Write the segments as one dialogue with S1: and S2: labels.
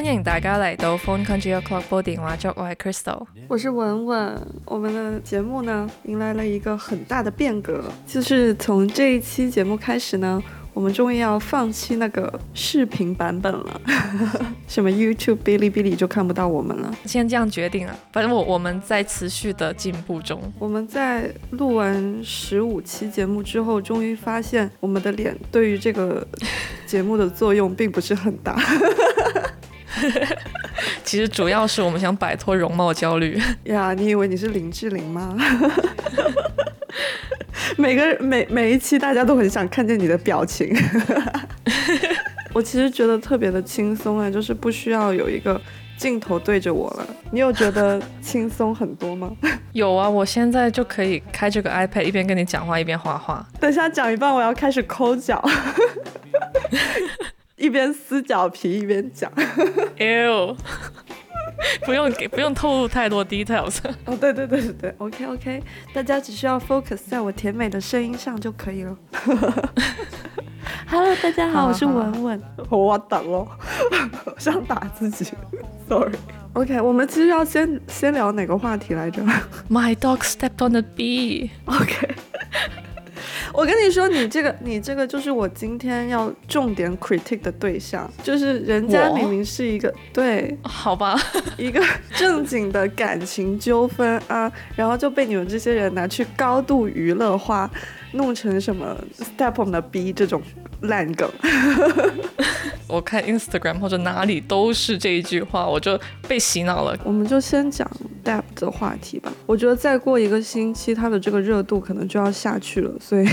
S1: 歡迎大家嚟到 Phone Country Club 播電話粥，我係 Crystal，
S2: 我是文文。我們的節目呢，迎來了一個很大的變革，就是從這一期節目開始呢。我們終於要放棄那個視頻版本了，什麼 YouTube、嗶哩嗶哩就看不到我們了。
S1: 先這樣決定了，反正我我們在持續的進步中。
S2: 我們在錄完十五期節目之後，終於發現我們的臉對於這個節目的作用並不是很大。
S1: 其实主要是我们想摆脱容貌焦虑。
S2: 呀，你以为你是林志玲吗？每个每每一期大家都很想看见你的表情，我其实觉得特别的轻松啊，就是不需要有一个镜头对着我了。你有觉得轻松很多吗？
S1: 有啊，我现在就可以开这个 iPad 一边跟你讲话一边画画。
S2: 等下讲一半我要开始摳腳，一边撕脚皮一邊講。
S1: Ew 不用给，不用透露太多 details。
S2: 哦，对对对对，OK OK，大家只需要 focus 在我甜美的声音上就可以了。Hello，大家好，好我是文文。我等哦，我想打自己，Sorry。OK，我们其实要先先聊哪个话题来着
S1: ？My dog stepped on the bee。
S2: OK。我跟你说，你这个你这个就是我今天要重点 critique 的对象，就是人家明明是一个对，
S1: 好吧，
S2: 一个正经的感情纠纷啊，然后就被你们这些人拿去高度娱乐化，弄成什么 step on the b 这种烂梗。
S1: 我看 Instagram 或者哪里都是这一句话，我就被洗脑了。
S2: 我们就先講的话题吧。我觉得再过一个星期，它的这个热度可能就要下去了，所以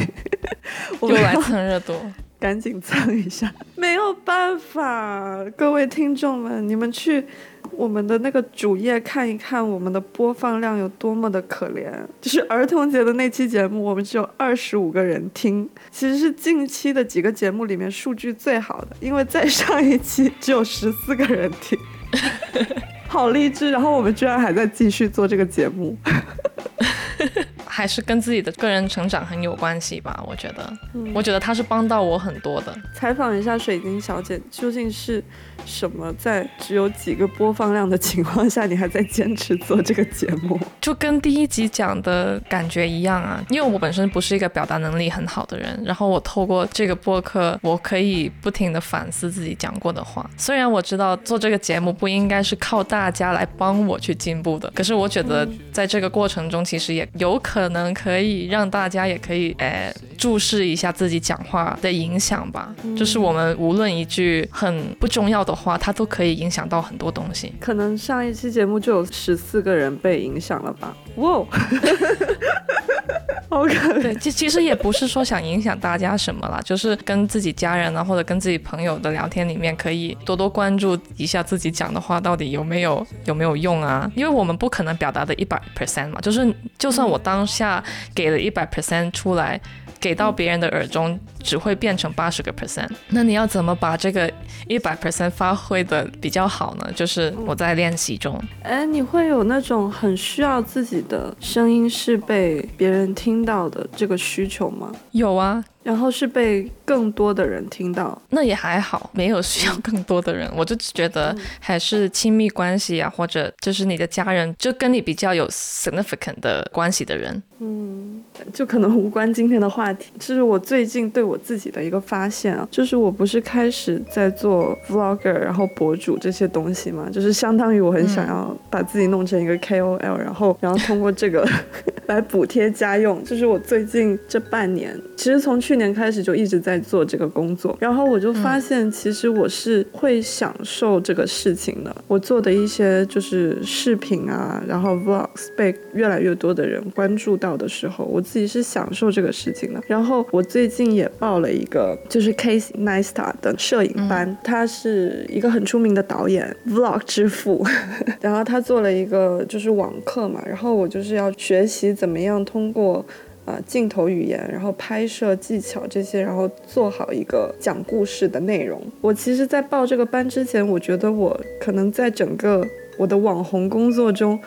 S1: 我們來蹭热度，
S2: 赶紧蹭一下。没有办法，各位听众们，你们去。我们的那个主页看一看，我们的播放量有多么的可怜。就是儿童节的那期节目，我们只有二十五个人听，其实是近期的几个节目里面数据最好的，因为再上一期只有十四个人聽，好励志。然后我们居然还在继续做这个节目，
S1: 还是跟自己的个人成长很有关系吧？我觉得，嗯、我觉得他是帮到我很多的。
S2: 采访一下水晶小姐，究竟是？什么在只有几个播放量的情况下，你还在坚持做这个节目？
S1: 就跟第一集讲的感觉一样啊。因为我本身不是一个表达能力很好的人，然后我透过这个播客，我可以不停地反思自己讲过的话。虽然我知道做这个节目不应该是靠大家来帮我去进步的，可是我觉得在这个过程中，其实也有可能可以让大家也可以诶、注视一下自己讲话的影响吧。就是我们无论一句很不重要的。話它都可以影响到很多东西，
S2: 可能上一期节目就有十四个人被影响了吧？哇，OK，
S1: 对，其其实也不是说想影响大家什么啦，就是跟自己家人啊或者跟自己朋友的聊天里面，可以多多关注一下自己讲的话到底有没有有没有用啊？因为我们不可能表达的一百 percent 嘛，就是就算我当下给了一百 percent 出来，给到别人的耳中只会变成八十个 percent，那你要怎么把这个一百 percent 发挥的比较好呢？就是我在练习中。
S2: 哎，你会有那种很需要自己的声音是被别人听到的这个需求吗？
S1: 有啊。
S2: 然后是被更多的人听到，
S1: 那也还好，没有需要更多的人，我就觉得还是亲密关系啊，或者就是你的家人，就跟你比较有 significant 的关系的人，
S2: 嗯，就可能无关今天的话题。这是我最近对我自己的一个发现啊，就是我不是开始在做 vlogger，然后博主这些东西嘛，就是相当于我很想要把自己弄成一个 KOL，然后然后通过这个 来补贴家用。就是我最近这半年，其实从去年开始就一直在做这个工作，然后我就发现，其实我是会享受这个事情的。我做的一些就是视频啊，然后 vlogs 被越来越多的人关注到的时候，我自己是享受这个事情的。然后我最近也報了一个就是 Casey Neistat 的摄影班，他是一个很出名的导演，vlog 之父。然后他做了一个就是网课嘛，然后我就是要学习怎么样通过。啊，镜头语言，然后拍摄技巧这些，然后做好一个讲故事的内容。我其实，在报这个班之前，我觉得我可能在整个我的网红工作中，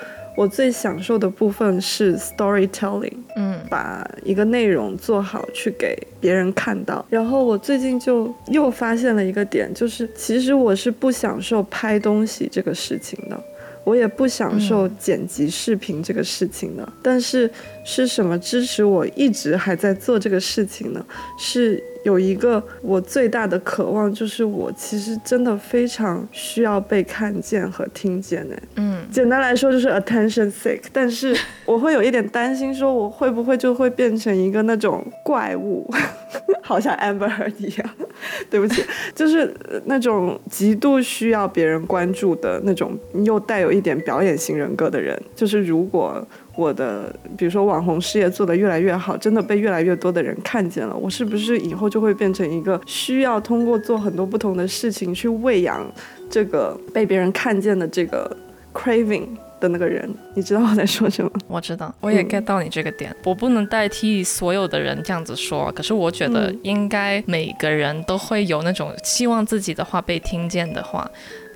S2: 我最享受的部分是 storytelling。
S1: 嗯。
S2: 把一个内容做好，去给别人看到。然后我最近就又发现了一个点，就是其实我是不享受拍东西这个事情的。我也不享受剪辑视频这个事情的，但是是什么支持我一直还在做这个事情呢？是有一个我最大的渴望，就是我其实真的非常需要被看见和听见的。
S1: 嗯，
S2: 简单来说就是 attention sick，但是 我会有一点担心，说我会不会就会变成一个那种怪物。好像 Amber 一样，对不起，就是那种极度需要别人关注的那种，又带有一点表演型人格的人。就是如果我的，比如说网红事业做得越来越好，真的被越来越多的人看见了，我是不是以后就会变成一个需要通过做很多不同的事情去喂养这个被别人看见的这个 craving？的那个人，你知道我在说什么？
S1: 我知道，我也 get 到你这个点。我不能代替所有的人这样子说，可是我觉得应该每个人都会有那种希望自己的话被听见的话，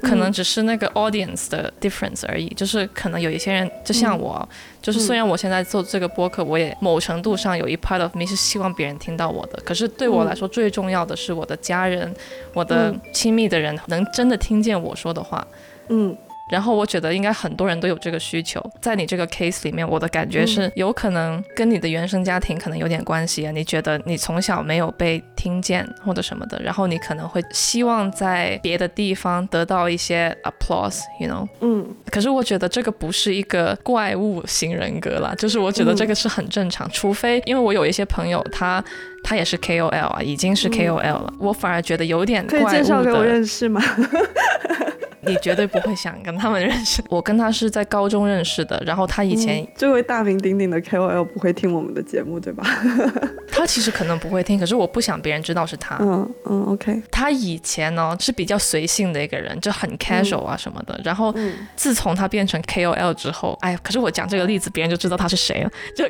S1: 可能只是那个 audience 的 difference 而已。就是可能有一些人，就像我，就是虽然我现在做这个播客，我也某程度上有一 part of me 是希望别人听到我的，可是对我来说最重要的是我的家人，我的亲密的人能真的听见我说的话。
S2: 嗯。
S1: 然后我觉得应该很多人都有这个需求，在你这个 case 里面，我的感觉是有可能跟你的原生家庭可能有点关系啊。你觉得你从小没有被听见或者什么的，然后你可能会希望在别的地方得到一些 applause，you know？
S2: 嗯。
S1: 可是我觉得这个不是一个怪物型人格啦，就是我觉得这个是很正常，除非因为我有一些朋友，他他也是 KOL 啊，已经是 KOL 了，我反而觉得有点
S2: 可以介绍给我认识吗？
S1: 你绝对不会想跟他们认识。我跟他是在高中认识的，然后他以前
S2: 这位大名鼎鼎的 KOL 不会听我们的节目，对吧？
S1: 他其实可能不会听，可是我不想别人知道是他。
S2: 嗯嗯，OK。
S1: 他以前呢是比较随性的一个人，就很 casual 啊什么的。然后自从他变成 KOL 之后，哎，可是我讲这个例子，别人就知道他是谁了。就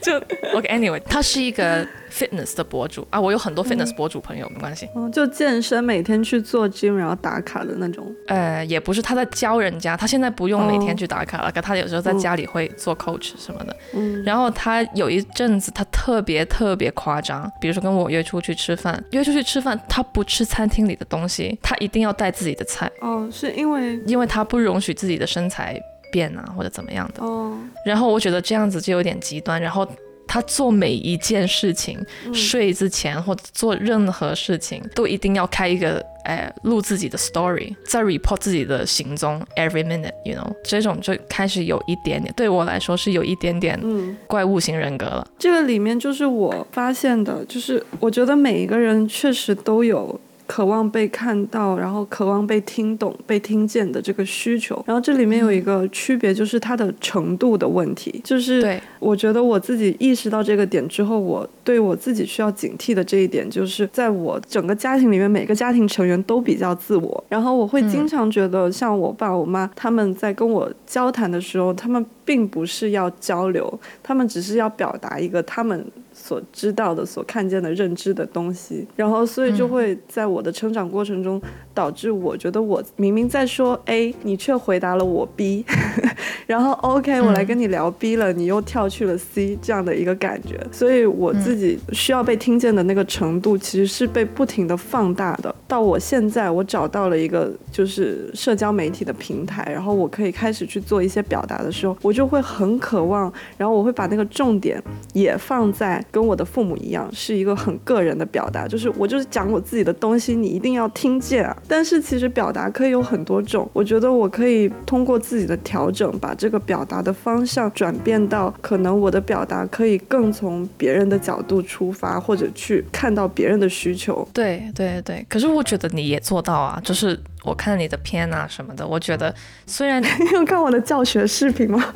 S1: 就 OK，Anyway，他是一个。fitness 的博主啊，我有很多 fitness 博主朋友，没关系。
S2: 嗯，就健身，每天去做 gym，然后打卡的那种。
S1: 呃，也不是他在教人家，他现在不用每天去打卡了，可他有时候在家里会做 coach 什么的。
S2: 嗯。
S1: 然后他有一阵子，他特别特别夸张，比如说跟我约出去吃饭，约出去吃饭，他不吃餐厅里的东西，他一定要带自己的菜。
S2: 哦，是因为
S1: 因为他不容许自己的身材变啊，或者怎么样的。
S2: 哦。
S1: 然后我觉得这样子就有点极端，然后。他做每一件事情，睡之前或者做任何事情，都一定要开一个，哎，录自己的 story，在 report 自己的行踪，every minute，you know，这种就开始有一点点，对我来说是有一点点，嗯，怪物型人格了。
S2: 这个里面就是我发现的，就是我觉得每一个人确实都有。渴望被看到，然后渴望被听懂、被听见的这个需求，然后这里面有一个区别，就是它的程度的问题。就是我觉得我自己意识到这个点之后，我对我自己需要警惕的这一点，就是在我整个家庭里面，每个家庭成员都比较自我，然后我会经常觉得，像我爸、我妈他们在跟我交谈的时候，他们并不是要交流，他们只是要表达一个他们。所知道的、所看见的、认知的东西，然后所以就会在我的成长过程中，导致我觉得我明明在说 A，你却回答了我 B，然后 OK，我来跟你聊 B 了，你又跳去了 C，这样的一个感觉。所以我自己需要被听见的那个程度，其实是被不停的放大的。到我现在，我找到了一个就是社交媒体的平台，然后我可以开始去做一些表达的时候，我就会很渴望，然后我会把那个重点也放在。跟我的父母一样，是一个很个人的表达，就是我就是讲我自己的东西，你一定要听见啊。但是其实表达可以有很多种，我觉得我可以通过自己的调整，把这个表达的方向转变到可能我的表达可以更从别人的角度出发，或者去看到别人的需求。
S1: 对对对，可是我觉得你也做到啊，就是我看你的片啊什么的，我觉得虽然 你
S2: 有看我的教学视频吗？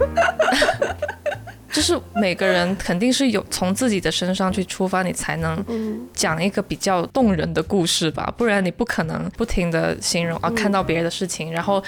S1: 就是每个人肯定是有从自己的身上去出发，你才能讲一个比较动人的故事吧，不然你不可能不停的形容啊，看到别人的事情，然后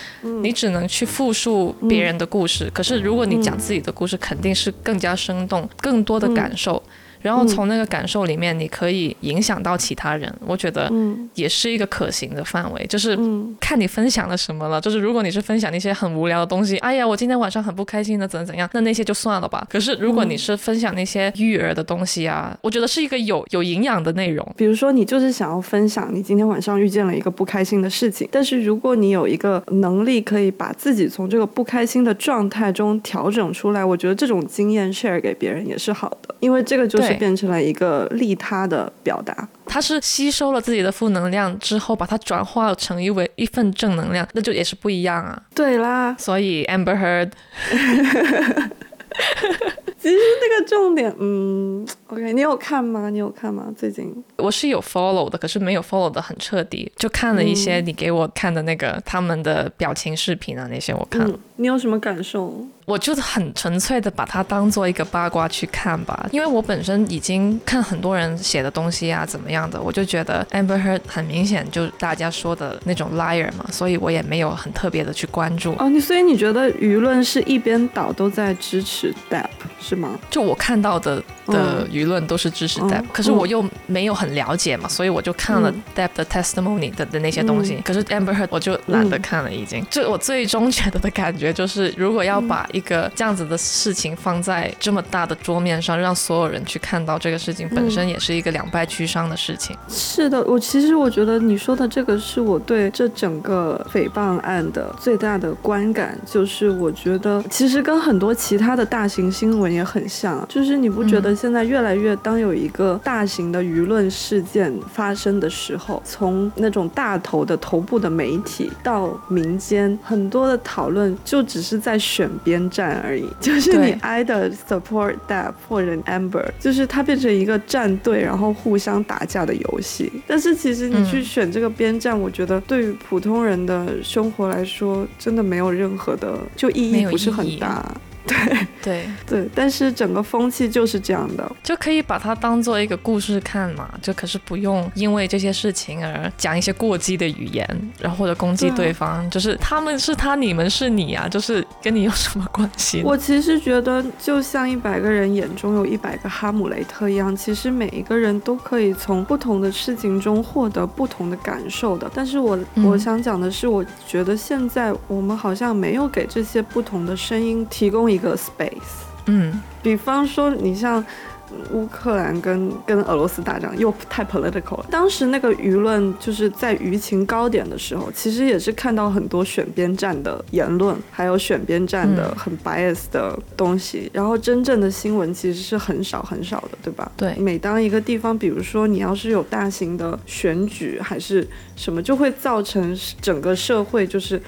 S1: 你只能去复述别人的故事。可是如果你讲自己的故事，肯定是更加生动，更多的感受。然后从那个感受里面，你可以影响到其他人，我觉得
S2: 嗯
S1: 也是一个可行的范围，就是
S2: 嗯
S1: 看你分享了什么了。就是如果你是分享那些很无聊的东西，哎呀，我今天晚上很不开心的，怎么怎样，那那些就算了吧。可是如果你是分享那些育儿的东西啊，我觉得是一个有有营养的内容。
S2: 比如说，你就是想要分享你今天晚上遇见了一个不开心的事情，但是如果你有一个能力可以把自己从这个不开心的状态中调整出来，我觉得这种经验 share 给别人也是好的，因为这个就是
S1: 对
S2: 变成了一个利他的表达。
S1: 他是吸收了自己的负能量之后，把它转化成一为一份正能量，那就也是不一样啊。
S2: 对啦，
S1: 所以 Amber Heard
S2: 其实那个重点，嗯，OK，你有看吗？你有看吗？最近？
S1: 我是有 follow 的，可是没有 follow 的很彻底，就看了一些你给我看的那个、他们的表情视频啊，那些我看了。
S2: 嗯，你有什么感受？
S1: 我就是很纯粹的把它当做一个八卦去看吧，因为我本身已经看很多人写的东西啊，怎么样的，我就觉得 Amber Heard 很明显就是大家说的那种 liar 嘛，所以我也没有很特别的去关注。
S2: 哦，你所以你觉得舆论是一边倒都在支持 Depp 是吗？
S1: 就我看到的的
S2: 嗯
S1: 舆论都是支持
S2: 嗯
S1: Depp，、可是我又没有很了解嘛，所以我就看了
S2: 嗯
S1: Depp 的 testimony 的的那些东西。
S2: 嗯
S1: 可是 Amber Heard 我就懒得看了，已经。就我最终觉得的感觉就是，如果要把一个这样子的事情放在这么大的桌面上，让所有人去看到这个事情本身，也是一个两败俱伤的事情。
S2: 是的，我其实我觉得你说的这个是我对这整个诽谤案的最大的观感，就是我觉得其实跟很多其他的大型新闻也很像，就是你不觉得现在越来越当有一个大型的舆论事件发生的时候，从那种大头的头部的媒体到民间，很多的讨论就只是在选边站而已，就是你
S1: 对。
S2: either support that 或者 Amber，就是它变成一个战队，然后互相打架的游戏。但是其实你去
S1: 嗯。
S2: 选这个边站，我觉得对于普通人的生活来说，真的没有任何的就意义不是很大。
S1: 对，
S2: 对对，但是整个风气就是这样的。
S1: 就可以把它当做一个故事看嘛，就可是不用因为这些事情而讲一些过激的语言，然后或者攻击
S2: 对
S1: 方，就是他们是他，你们是你啊，就是跟你有什么关系？
S2: 我其实觉得，就像一百个人眼中有一百个哈姆雷特一样，其实每一个人都可以从不同的事情中获得不同的感受的。但是我、
S1: 嗯
S2: 我想讲的是，我觉得现在我们好像没有给这些不同的声音提供一个 space。
S1: 嗯，
S2: 比方说，你像。乌克兰跟跟俄罗斯打仗又太 political 了。当时那个舆论就是在舆情高点的时候，其实也是看到很多选边站的言论，还有选边站的
S1: 嗯
S2: 很 bias 的东西。然后真正的新闻其实是很少很少的，对吧？
S1: 对
S2: 每当一个地方，比如说你要是有大型的选举还是什么，就会造成整个社会就是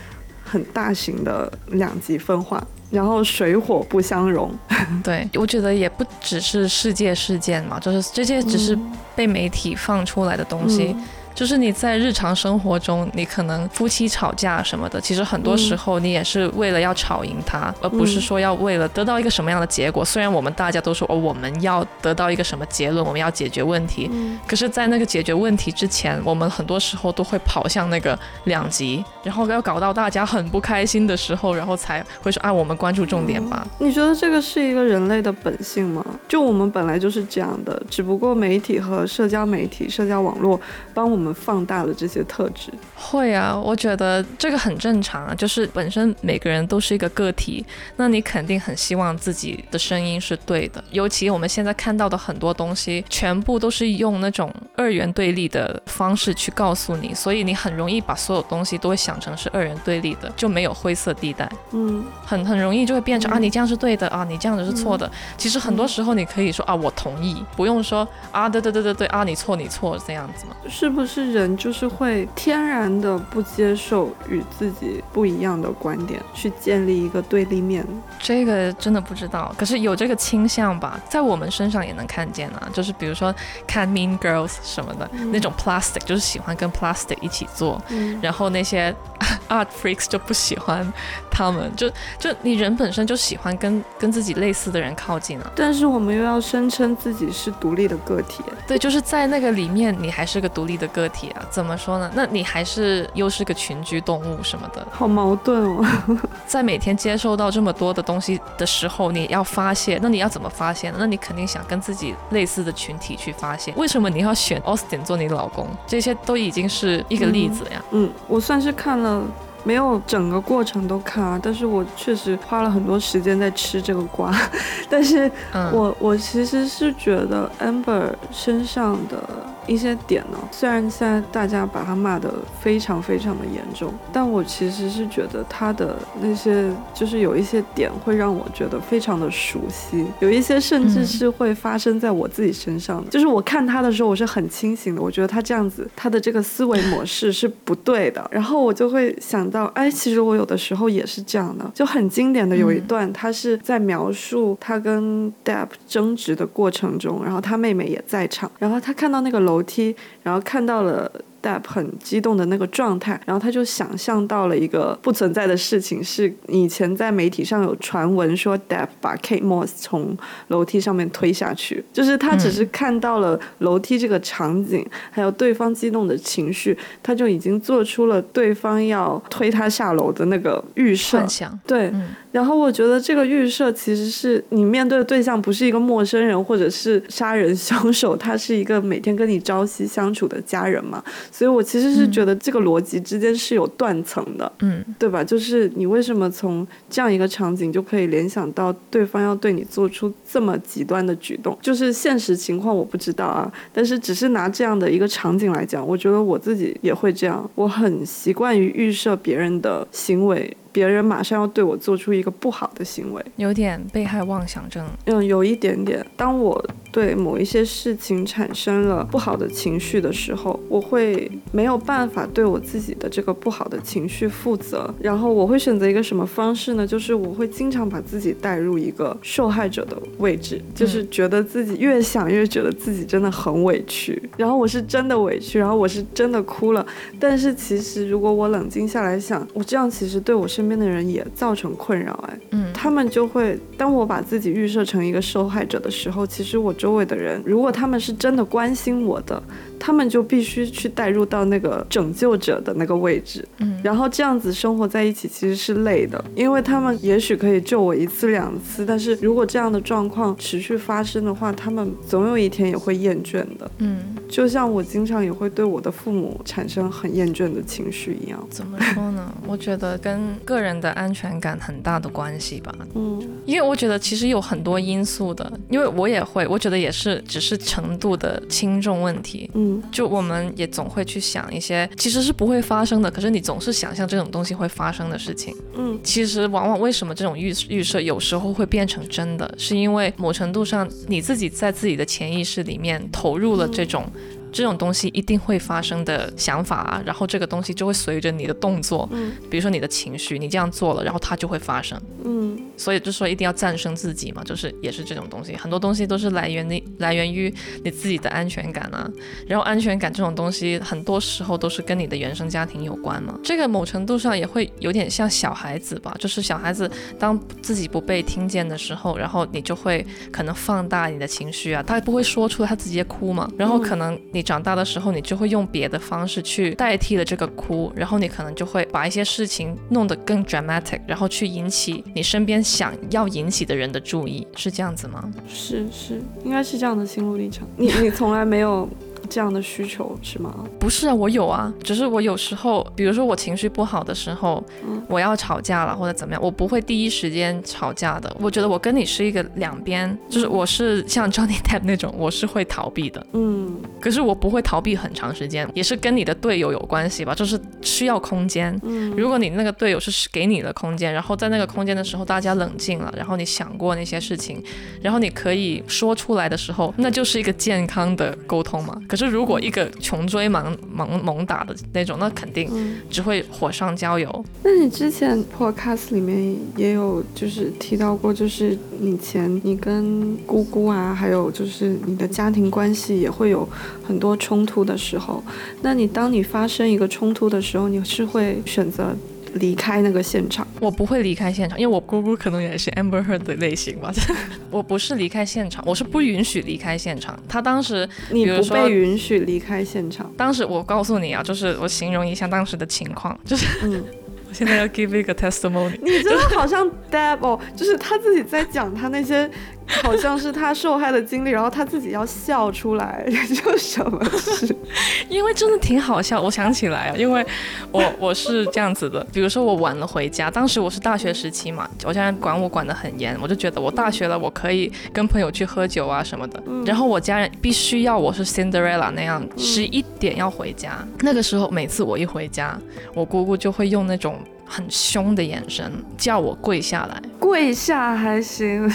S2: 很大型的两极分化。然后水火不相容，
S1: 对，我觉得也不只是世界事件嘛，就是这些只是被媒体放出来的东西。
S2: 嗯
S1: 就是你在日常生活中，你可能夫妻吵架什么的，其实很多时候你也是为了要吵赢他，而不是说要为了得到一个什么样的结果。虽然我们大家都说哦，我们要得到一个什么结论，我们要解决问题，
S2: 嗯
S1: 可是，在那个解决问题之前，我们很多时候都会跑向那个两极，然后要搞到大家很不开心的时候，然后才会说啊，我们关注重点吧。
S2: 你觉得这个是一个人类的本性吗？就我们本来就是这样的，只不过媒体和社交媒体、社交网络帮我们放大了这些特质。
S1: 会啊，我觉得这个很正常啊，就是本身每个人都是一个个体，那你肯定很希望自己的声音是对的。尤其我们现在看到的很多东西，全部都是用那种二元对立的方式去告诉你，所以你很容易把所有东西都会想成是二元对立的，就没有灰色地带。
S2: 嗯，
S1: 很很容易就会变成、
S2: 嗯
S1: 啊，你这样是对的啊，你这样子是错的。其实很多时候你可以说啊，我同意，不用说啊，对对对对对啊，你错你错这样子嘛。
S2: 是不是人就是会天然的不接受与自己不一样的观点，去建立一个对立面？
S1: 这个真的不知道，可是有这个倾向吧，在我们身上也能看见啊。就是比如说看 Mean Girls 什么的、那种 plastic，就是喜欢跟 plastic 一起做，
S2: 嗯
S1: 然后那些 art freaks 就不喜欢他们，就就你人本身就喜欢跟跟自己类似的人靠近啊。
S2: 但是我们又要声称自己是独立的个体，
S1: 对，就是在那个里面，你还是个独立的个体啊。怎么说呢？那你还是又是个群居动物什么的，
S2: 好矛盾哦。
S1: 在每天接受到这么多的东西的时候，你要发泄，那你要怎么发泄呢？那你肯定想跟自己类似的群体去发泄。为什么你要选 Austin 做你老公？这些都已经是一个例子呀。
S2: 嗯，我算是看了。没有整个过程都看啊，但是我确实花了很多时间在吃这个瓜，但是我我其实是觉得 Amber 身上的。一些点呢，虽然现在大家把他骂得非常非常的严重，但我其实是觉得他的那些就是有一些点会让我觉得非常的熟悉，有一些甚至是会发生在我自己身上的。就是我看他的时候，我是很清醒的，我觉得他这样子，他的这个思维模式是不对的。然后我就会想到，哎，其实我有的时候也是这样的。就很经典的有一段，他是在描述他跟 dep 争执的过程中，然后他妹妹也在场，然后他看到那个楼。楼梯，然后看到了。DEP 很激动的那个状态，然后他就想象到了一个不存在的事情，是以前在媒体上有传闻说 DEP 把 Kate Moss 从楼梯上面推下去，就是他只是看到了楼梯这个场景，还有对方激动的情绪，他就已经做出了对方要推他下楼的那个预设。对，然后我觉得这个预设其实是你面对的对象不是一个陌生人或者是杀人 凶手，他是一个每天跟你朝夕相处的家人嘛。所以，我其实是觉得这个逻辑之间是有断层的，
S1: 嗯，
S2: 对吧？就是你为什么从这样一个场景就可以联想到对方要对你做出这么极端的举动？就是现实情况我不知道啊，但是只是拿这样的一个场景来讲，我觉得我自己也会这样。我很习惯于预设别人的行为。别人马上要对我做出一个不好的行为，
S1: 有点被害妄想症。
S2: 嗯，有一点点。当我对某一些事情产生了不好的情绪的时候，我会没有办法对我自己的这个不好的情绪负责。然后我会选择一个什么方式呢？就是我会经常把自己带入一个受害者的位置，就是觉得自己越想越觉得自己真的很委屈，然后我是真的委屈，然后我是真的哭了。但是其实如果我冷静下来想，我这样其实对我身边的人也造成困扰，哎，
S1: 嗯，
S2: 他们就会当我把自己预设成一个受害者的时候，其实我周围的人，如果他们是真的关心我的。他们就必须去带入到那个拯救者的那个位置，
S1: 嗯，
S2: 然后这样子生活在一起其实是累的，因为他们也许可以救我一次两次，但是如果这样的状况持续发生的话，他们总有一天也会厌倦的，
S1: 嗯，
S2: 就像我经常也会对我的父母产生很厌倦的情绪一样。
S1: 怎么说呢？我觉得跟个人的安全感很大的关系吧，
S2: 嗯，
S1: 因为我觉得其实有很多因素的，因为我也会，我觉得也是只是程度的轻重问题，
S2: 嗯。
S1: 就我们也总会去想一些其实是不会发生的，可是你总是想象这种东西会发生的事情。
S2: 嗯，
S1: 其实往往为什么这种预预设有时候会变成真的，是因为某程度上你自己在自己的潜意识里面投入了这种。这种东西一定会发生的想法啊，然后这个东西就会随着你的动作，
S2: 嗯，
S1: 比如说你的情绪，你这样做了，然后它就会发生，
S2: 嗯，
S1: 所以就说一定要战胜自己嘛，就是也是这种东西，很多东西都是来源于来源于你自己的安全感啊，然后安全感这种东西很多时候都是跟你的原生家庭有关嘛，这个某程度上也会有点像小孩子吧，就是小孩子当自己不被听见的时候，然后你就会可能放大你的情绪啊，他不会说出来，他直接哭嘛，然后可能你。长大的时候，你就会用别的方式去代替了这个哭，然后你可能就会把一些事情弄得更 dramatic，然后去引起你身边想要引起的人的注意，是这样子吗？
S2: 是是，应该是这样的心路历程。你你从来没有。这样的需求是吗？
S1: 不是啊，我有啊，只是我有时候，比如说我情绪不好的时候，我要吵架了或者怎么样，我不会第一时间吵架的。我觉得我跟你是一个两边，就是我是像 Johnny Depp 那种，我是会逃避的。
S2: 嗯，
S1: 可是我不会逃避很长时间，也是跟你的队友有关系吧，就是需要空间。
S2: 嗯，
S1: 如果你那个队友是给你的空间，然后在那个空间的时候大家冷静了，然后你想过那些事情，然后你可以说出来的时候，那就是一个健康的沟通嘛。可是。就如果一个穷追猛猛猛打的那种，那肯定只会火上浇油。
S2: 那你之前 podcast 里面也有就是提到过，就是以前你跟姑姑啊，还有就是你的家庭关系也会有很多冲突的时候。那你当你发生一个冲突的时候，你是会选择离开那个现场？
S1: 我不会离开现场，因为我姑姑可能也是 Amber Heard 的类型吧。我不是离开现场，我是不允许离开现场。他当时
S2: 你不被允许离开现场。
S1: 当时我告诉你啊，就是我形容一下当时的情况，就是
S2: 嗯，
S1: 我现在要 give 一个 testimony。
S2: 你真的好像 devil，，就是他自己在讲他那些 好像是他受害的经历，然后他自己要笑出来，就什么事？
S1: 因为真的挺好笑，我想起来啊，因为我我是这样子的，比如说我晚了回家，当时我是大学时期嘛，我家人管我管得很严，我就觉得我大学了，我可以跟朋友去喝酒啊什么的，然后我家人必须要我是 Cinderella 那样十一点要回家，那个时候每次我一回家，我姑姑就会用那种很凶的眼神叫我跪下来。
S2: 跪下还行，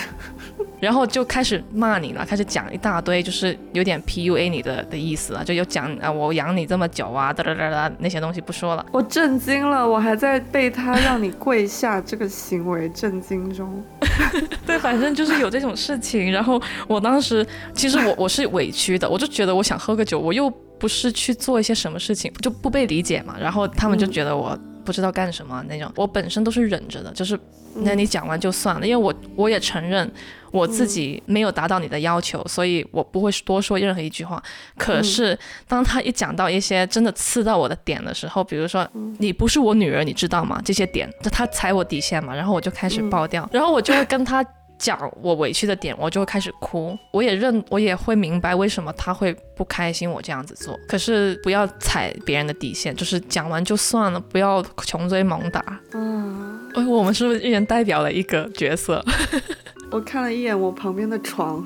S1: 然后就开始骂你了，开始讲一大堆，就是有点 PUA 你的的意思啊，就有讲啊我养你这么久啊，哒哒哒哒那些东西不说了。
S2: 我震惊了，我还在被他让你跪下这个行为震惊中。
S1: 对，反正就是有这种事情。然后我当时其实我 我是委屈的，我就觉得我想喝个酒，我又不是去做一些什么事情，就不被理解嘛。然后他们就觉得我不知道干什么那种，我本身都是忍着的，就是那你讲完就算了，因为我我也承认我自己没有达到你的要求，所以我不会多说任何一句话。可是当他一讲到一些真的刺到我的点的时候，比如说你不是我女儿，你知道吗？这些点，就他踩我底线嘛，然后我就开始爆掉，然后我就会跟他。讲我委屈的点，我就会开始哭。我也认，我也会明白为什么他会不开心我这样子做。可是不要踩别人的底线，就是讲完就算了，不要穷追猛打。
S2: 嗯，
S1: 哎，我们是不是一人代表了一个角色？
S2: 我看了一眼我旁边的床，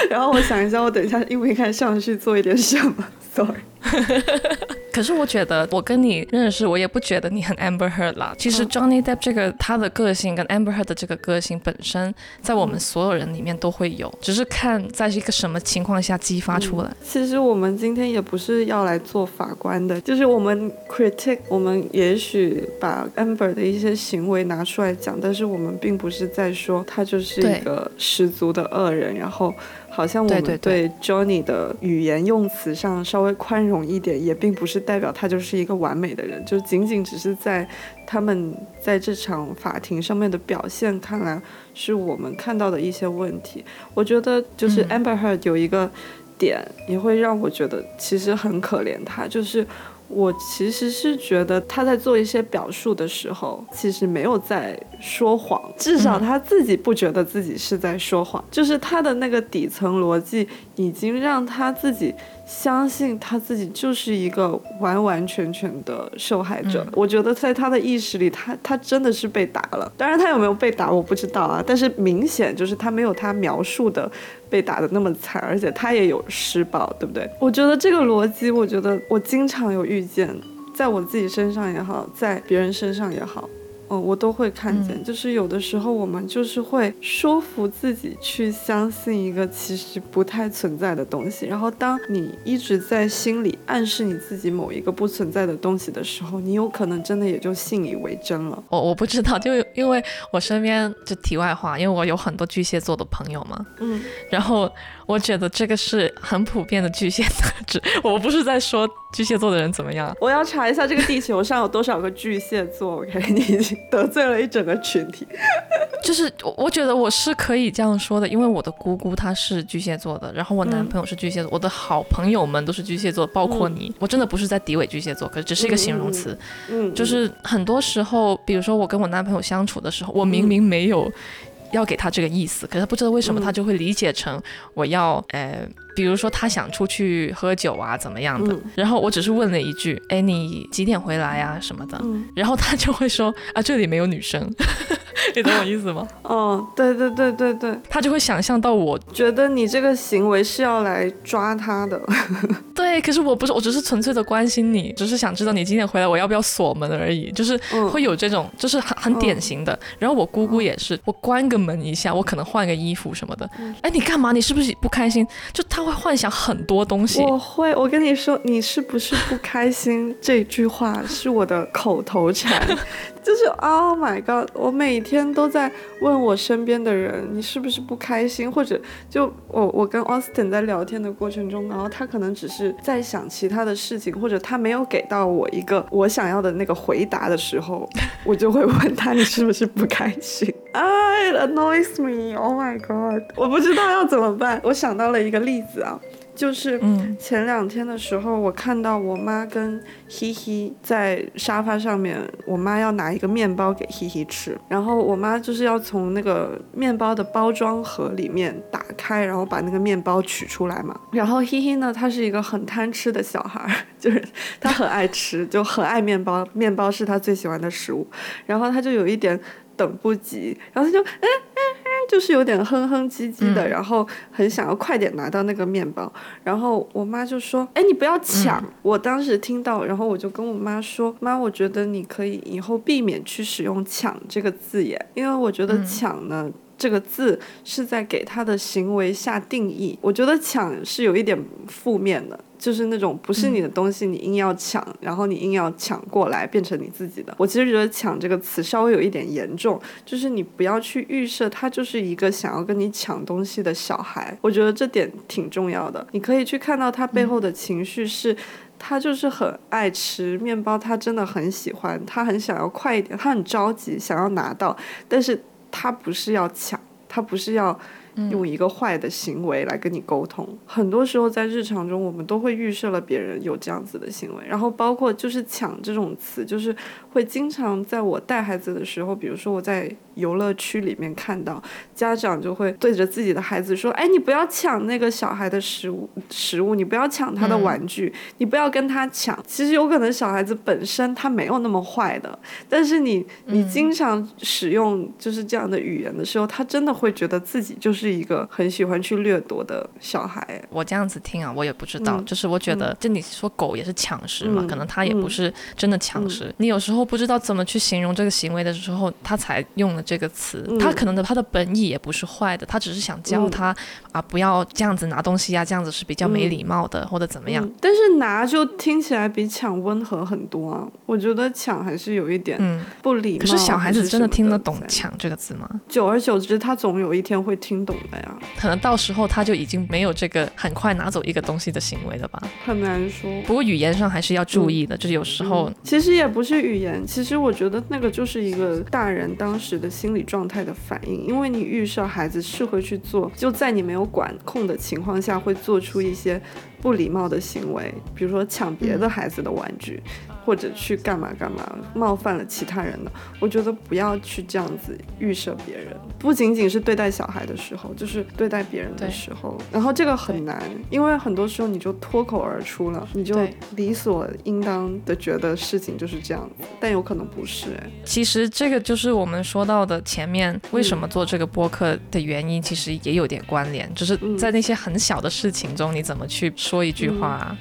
S2: 然后我想一下，我等一下应不应该上去做一点什么？Sorry。
S1: 可是我觉得我跟你认识，我也不觉得你很 Amber Heard 啦。其实 Johnny Depp 这个他的个性跟 Amber Heard 的这个个性本身，在我们所有人里面都会有，只是看在一个什么情况下激发出来。
S2: 其实我们今天也不是要来做法官的，就是我们 critic，我们也许把 Amber 的一些行为拿出来讲，但是我们并不是在说他就是一个十足的恶人，然后。好像我们对 Johnny 的语言用词上稍微宽容一点，也并不是代表他就是一个完美的人，就仅仅只是在他们在这场法庭上面的表现看来是我们看到的一些问题。我觉得就是 Amber Heard 有一个点也会让我觉得其实很可怜他，就是。我其实是觉得他在做一些表述的时候，其实没有在说谎，至少他自己不觉得自己是在说谎，就是他的那个底层逻辑已经让他自己。相信他自己就是一个完完全全的受害者。我觉得在他的意识里，他他真的是被打了。当然，他有没有被打我不知道啊。但是明显就是他没有他描述的被打的那么惨，而且他也有施暴，对不对？我觉得这个逻辑，我觉得我经常有遇见，在我自己身上也好，在别人身上也好。哦，我都会看见，就是有的时候我们就是会说服自己去相信一个其实不太存在的东西，然后当你一直在心里暗示你自己某一个不存在的东西的时候，你有可能真的也就信以为真了。
S1: 我我不知道，就因为我身边就题外话，因为我有很多巨蟹座的朋友嘛，
S2: 嗯，
S1: 然后。我觉得这个是很普遍的巨蟹特质。我不是在说巨蟹座的人怎么样，
S2: 我要查一下这个地球上有多少个巨蟹座。OK，你已经得罪了一整个群体。
S1: 就是我觉得我是可以这样说的，因为我的姑姑她是巨蟹座的，然后我男朋友是巨蟹座，我的好朋友们都是巨蟹座，包括你。我真的不是在诋毁巨蟹座，可是只是一个形容词。
S2: 嗯，
S1: 就是很多时候，比如说我跟我男朋友相处的时候，我明明没有。要给他这个意思，可是他不知道为什么他就会理解成我要，呃，比如说他想出去喝酒啊，怎么样的，然后我只是问了一句，哎，你几点回来呀什么的，然后他就会说啊，这里没有女生。你懂我意思吗？
S2: 哦，对对对对对，
S1: 他就会想象到，我
S2: 觉得你这个行为是要来抓他的。
S1: 对，可是我不是，我只是纯粹的关心你，只是想知道你几点回来我要不要锁门而已，就是会有这种，就是很很典型的。然后我姑姑也是，我关个门一下，我可能换个衣服什么的。哎，你干嘛？你是不是不开心？就他他会幻想很多东西。
S2: 我会，我跟你说，你是不是不开心？这句话是我的口头禅。就是 Oh my God！我每天都在问我身边的人，你是不是不开心？或者就我我跟 Austin 在聊天的过程中，然后他可能只是在想其他的事情，或者他没有给到我一个我想要的那个回答的时候，我就会问他你是不是不开心？It annoys me! Oh my God！我不知道要怎么办。我想到了一个例子啊。就是前两天的时候，我看到我妈跟希希在沙发上面，我妈要拿一个面包给希希吃，然后我妈就是要从那个面包的包装盒里面打开，然后把那个面包取出来嘛。然后希希呢，他是一个很贪吃的小孩，就是他很爱吃，就很爱面包，面包是他最喜欢的食物。然后他就有一点等不及，然后他就嗯嗯嗯。就是有点哼哼唧唧的，然后很想要快点拿到那个面包，然后我妈就说：“哎，你不要抢！”我当时听到，然后我就跟我妈说：“妈，我觉得你可以以后避免去使用‘抢’这个字眼，因为我觉得‘抢’呢。”这个字是在给他的行为下定义，我觉得抢是有一点负面的，就是那种不是你的东西，你硬要抢，然后你硬要抢过来变成你自己的。我其实觉得“抢”这个词稍微有一点严重，就是你不要去预设他就是一个想要跟你抢东西的小孩。我觉得这点挺重要的。你可以去看到他背后的情绪是，他就是很爱吃面包，他真的很喜欢，他很想要快一点，他很着急想要拿到，但是。他不是要抢，他不是要用一个坏的行为来跟你沟通。很多时候在日常中，我们都会预设了别人有这样子的行为，然后包括就是“抢”这种词，就是会经常在我带孩子的时候，比如说我在。游乐区里面看到家长就会对着自己的孩子说：“哎，你不要抢那个小孩的食物，食物，你不要抢他的玩具，你不要跟他抢。其实有可能小孩子本身他没有那么坏的，但是你你经常使用就是这样的语言的时候，他真的会觉得自己就是一个很喜欢去掠夺的小孩。
S1: 我这样子听啊，我也不知道，就是我觉得，就你说狗也是抢食嘛，可能它也不是真的抢食。你有时候不知道怎么去形容这个行为的时候，他才用了。”这个词，他可能的他的本意也不是坏的，他只是想教他啊，不要这样子拿东西呀，这样子是比较没礼貌的，或者怎么样。
S2: 但是拿就听起来比抢温和很多啊，我觉得抢还是有一点不礼貌。
S1: 可是小孩子真的听得懂“抢”这个字吗？
S2: 久而久之，他总有一天会听懂的呀。
S1: 可能到时候他就已经没有这个很快拿走一个东西的行为了吧？
S2: 很难说。
S1: 不过语言上还是要注意的，就是有时候
S2: 其实也不是语言，其实我觉得那个就是一个大人当时的。心理状态的反应，因为你预设孩子是会去做，就在你没有管控的情况下，会做出一些不礼貌的行为，比如说抢别的孩子的玩具。或者去干嘛干嘛，冒犯了其他人的，我觉得不要去这样子预设别人，不仅仅是对待小孩的时候，就是对待别人的时候。然后这个很难，因为很多时候你就脱口而出了，你就理所应当的觉得事情就是这样子，但有可能不是。哎，
S1: 其实这个就是我们说到的前面为什么做这个播客的原因，其实也有点关联，就是在那些很小的事情中，你怎么去说一句话。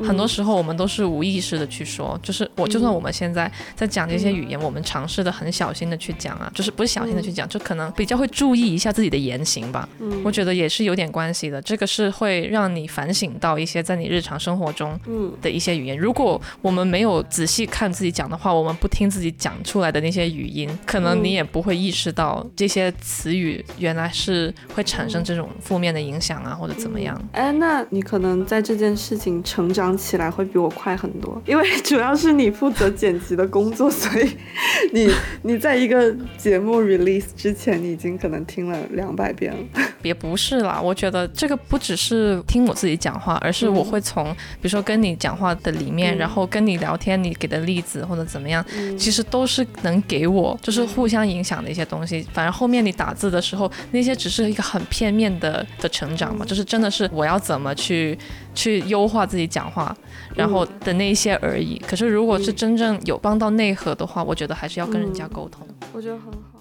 S1: 很多时候我们都是无意识的去说，就是我就算我们现在在讲这些语言，我们尝试的很小心的去讲啊，就是不是小心的去讲，就可能比较会注意一下自己的言行吧。嗯，我觉得也是有点关系的，这个是会让你反省到一些在你日常生活中的一些语言。如果我们没有仔细看自己讲的话，我们不听自己讲出来的那些语音，可能你也不会意识到这些词语原来是会产生这种负面的影响啊，或者怎么样。
S2: 哎，那你可能在这件事情成长。长起来会比我快很多，因为主要是你负责剪辑的工作，所以你你在一个节目 release 之前，你已经可能听了两百遍了。
S1: 也不是啦，我觉得这个不只是听我自己讲话，而是我会从比如说跟你讲话的里面，然后跟你聊天，你给的例子或者怎么样，其实都是能给我就是互相影响的一些东西。反正后面你打字的时候，那些只是一个很片面的的成长嘛，就是真的是我要怎么去去优化自己讲。话，然后的那些而已。可是，如果是真正有帮到内核的话，我觉得还是要跟人家沟通。
S2: 我觉得很好。